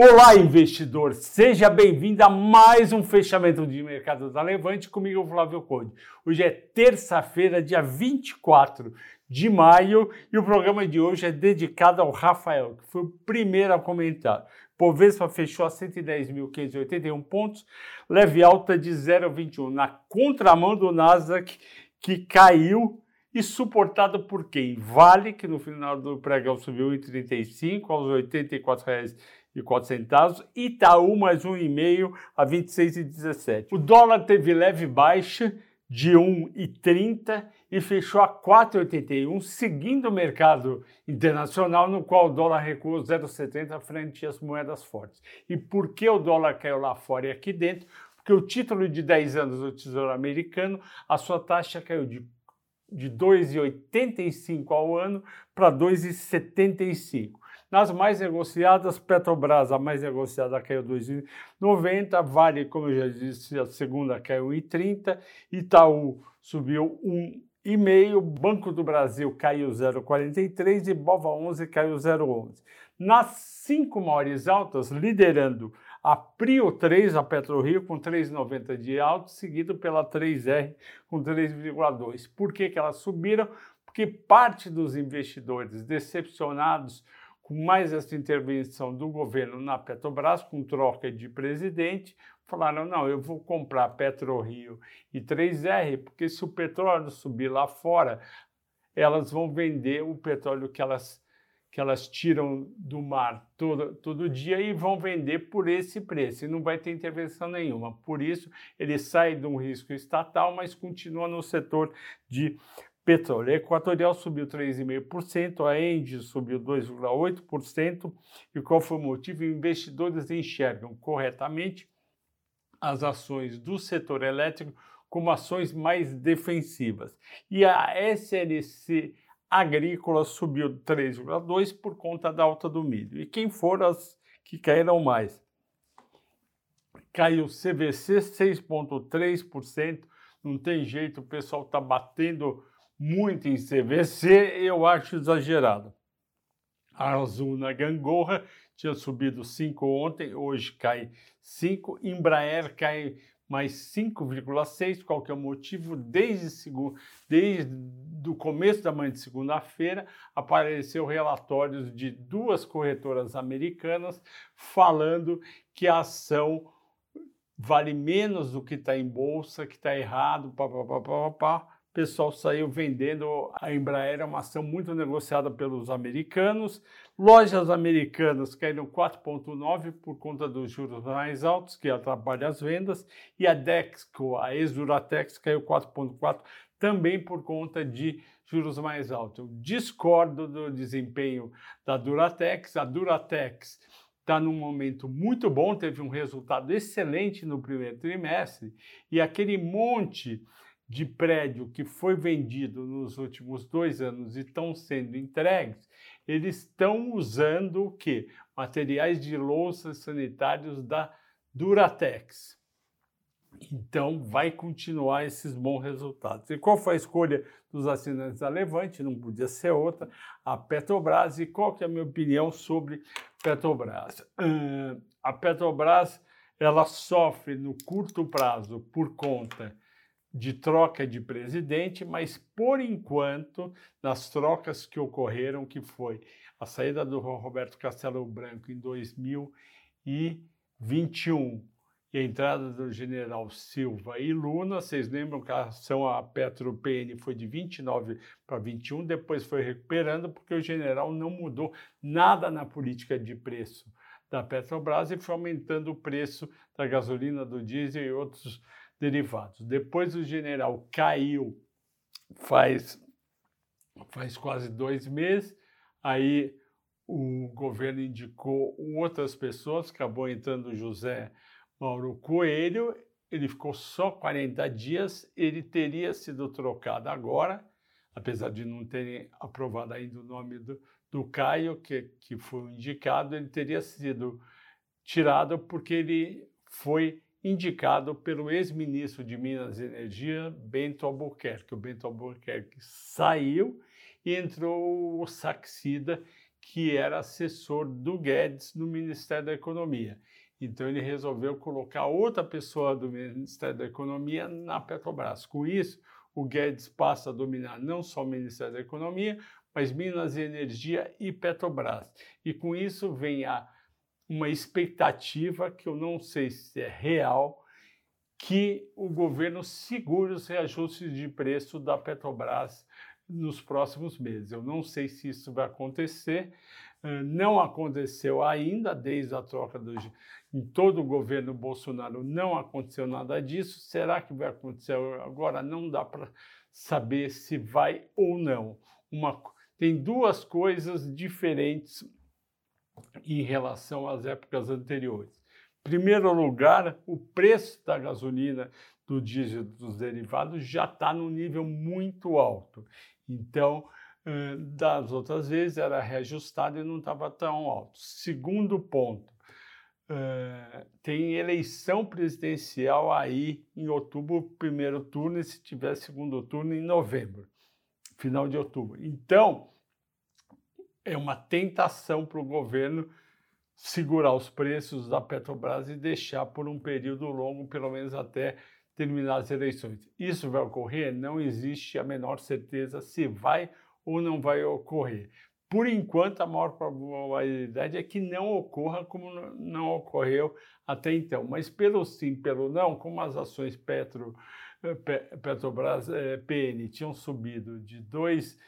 Olá, investidor! Seja bem-vindo a mais um fechamento de mercado da Levante comigo, Flávio Conde. Hoje é terça-feira, dia 24 de maio, e o programa de hoje é dedicado ao Rafael, que foi o primeiro a comentar. Bovespa fechou a 110.581 pontos, leve alta de 0,21, na contramão do Nasdaq, que caiu e suportado por quem? Vale, que no final do pregão subiu em 35 aos R$ 84,00 e quatro centavos, Itaú mais um e meio a 26,17. O dólar teve leve baixa de 1,30 e fechou a 4,81, seguindo o mercado internacional, no qual o dólar recuou 0,70 frente às moedas fortes. E por que o dólar caiu lá fora e aqui dentro? Porque o título de 10 anos do Tesouro Americano, a sua taxa caiu de de 2,85 ao ano para 2,75. Nas mais negociadas, Petrobras, a mais negociada, caiu 2,90, Vale, como eu já disse, a segunda caiu 1,30, Itaú subiu 1,5, Banco do Brasil caiu 0,43 e Bova 11 caiu 0,11. Nas cinco maiores altas, liderando a Prio 3, a PetroRio, com 3,90 de alto, seguido pela 3R com 3,2. Por que, que elas subiram? Porque parte dos investidores decepcionados com mais essa intervenção do governo na Petrobras, com troca de presidente, falaram: não, eu vou comprar PetroRio e 3R, porque se o petróleo subir lá fora, elas vão vender o petróleo que elas, que elas tiram do mar todo, todo dia e vão vender por esse preço, e não vai ter intervenção nenhuma. Por isso, ele sai de um risco estatal, mas continua no setor de Petróleo Equatorial subiu 3,5%, a Engie subiu 2,8%. E qual foi o motivo? Investidores enxergam corretamente as ações do setor elétrico como ações mais defensivas. E a SLC Agrícola subiu 3,2% por conta da alta do milho. E quem foram as que caíram mais? Caiu CVC 6,3%. Não tem jeito, o pessoal está batendo muito em CVC, eu acho exagerado. A Azul Gangorra tinha subido 5 ontem, hoje cai 5. Embraer cai mais 5,6. Qual que é o motivo? Desde, desde o começo da manhã de segunda-feira, apareceu relatórios de duas corretoras americanas falando que a ação vale menos do que está em bolsa, que está errado, pá, pá, pá, pá, pá pessoal saiu vendendo. A Embraer é uma ação muito negociada pelos americanos. Lojas americanas caíram 4,9% por conta dos juros mais altos, que atrapalham as vendas. E a Dexco, a ex-Duratex, caiu 4,4% também por conta de juros mais altos. Eu discordo do desempenho da Duratex. A Duratex está num momento muito bom, teve um resultado excelente no primeiro trimestre, e aquele monte de prédio que foi vendido nos últimos dois anos e estão sendo entregues, eles estão usando o quê? Materiais de louças sanitários da Duratex. Então, vai continuar esses bons resultados. E qual foi a escolha dos assinantes da Levante? Não podia ser outra, a Petrobras. E qual que é a minha opinião sobre Petrobras? Uh, a Petrobras, ela sofre no curto prazo por conta de troca de presidente, mas por enquanto, nas trocas que ocorreram, que foi a saída do Roberto Castelo Branco em 2021 e a entrada do general Silva e Luna, vocês lembram que a ação a Petro PN foi de 29 para 21, depois foi recuperando porque o general não mudou nada na política de preço da Petrobras e foi aumentando o preço da gasolina, do diesel e outros derivados. Depois o general caiu faz, faz quase dois meses, aí o governo indicou outras pessoas, acabou entrando José Mauro Coelho, ele ficou só 40 dias, ele teria sido trocado agora, apesar de não terem aprovado ainda o nome do, do Caio, que, que foi indicado, ele teria sido tirado porque ele foi indicado pelo ex-ministro de Minas e Energia, Bento Albuquerque. O Bento Albuquerque saiu e entrou o Saxida, que era assessor do Guedes no Ministério da Economia. Então ele resolveu colocar outra pessoa do Ministério da Economia na Petrobras. Com isso, o Guedes passa a dominar não só o Ministério da Economia, mas Minas e Energia e Petrobras. E com isso vem a, uma expectativa que eu não sei se é real, que o governo segure os reajustes de preço da Petrobras nos próximos meses. Eu não sei se isso vai acontecer, não aconteceu ainda desde a troca do, em todo o governo Bolsonaro, não aconteceu nada disso. Será que vai acontecer agora? Não dá para saber se vai ou não. Uma, tem duas coisas diferentes em relação às épocas anteriores. Primeiro lugar, o preço da gasolina, do diesel, dos derivados já está no nível muito alto. Então, das outras vezes era reajustado e não estava tão alto. Segundo ponto, tem eleição presidencial aí em outubro, primeiro turno, e se tiver segundo turno em novembro, final de outubro. Então, é uma tentação para o governo segurar os preços da Petrobras e deixar por um período longo, pelo menos até terminar as eleições. Isso vai ocorrer? Não existe a menor certeza se vai ou não vai ocorrer. Por enquanto, a maior probabilidade é que não ocorra como não ocorreu até então. Mas pelo sim, pelo não, como as ações Petro, eh, Petrobras, eh, PN tinham subido de 2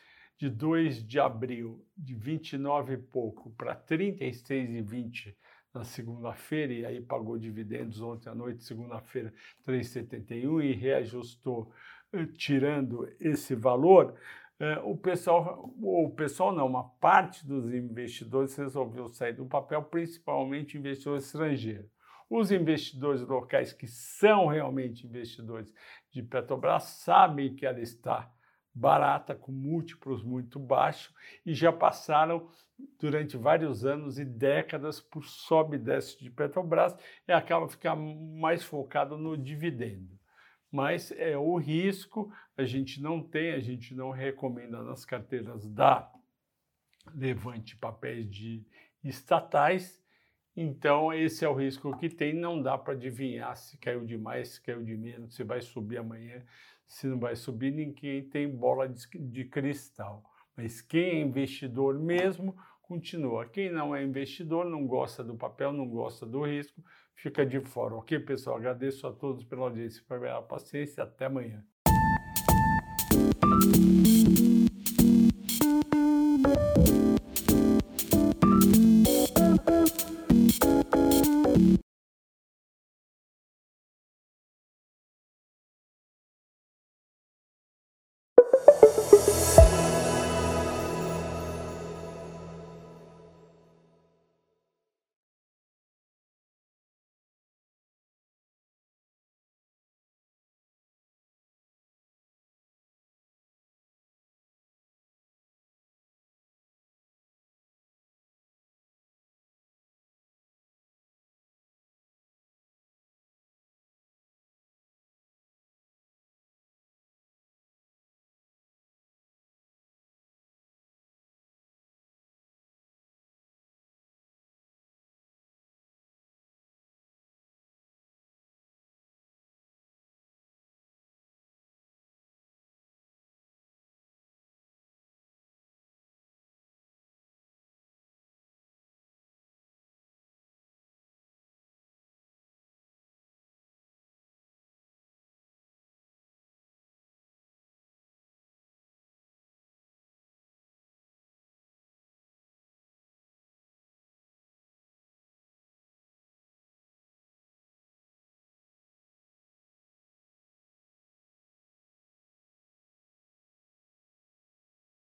de 2 de abril de 29 e pouco para 36,20 na segunda-feira, e aí pagou dividendos ontem à noite, segunda-feira, 3,71 e reajustou, eh, tirando esse valor, eh, o pessoal, o pessoal não, uma parte dos investidores resolveu sair do papel, principalmente investidores estrangeiros. Os investidores locais que são realmente investidores de Petrobras sabem que ela está barata, com múltiplos muito baixos, e já passaram durante vários anos e décadas por sobe e desce de Petrobras e acaba ficando mais focado no dividendo. Mas é o risco, a gente não tem, a gente não recomenda nas carteiras da Levante papéis de estatais, então esse é o risco que tem, não dá para adivinhar se caiu demais, se caiu de menos, se vai subir amanhã, se não vai subir, ninguém tem bola de, de cristal. Mas quem é investidor mesmo, continua. Quem não é investidor, não gosta do papel, não gosta do risco, fica de fora. Ok, pessoal? Agradeço a todos pela audiência, pela paciência. Até amanhã.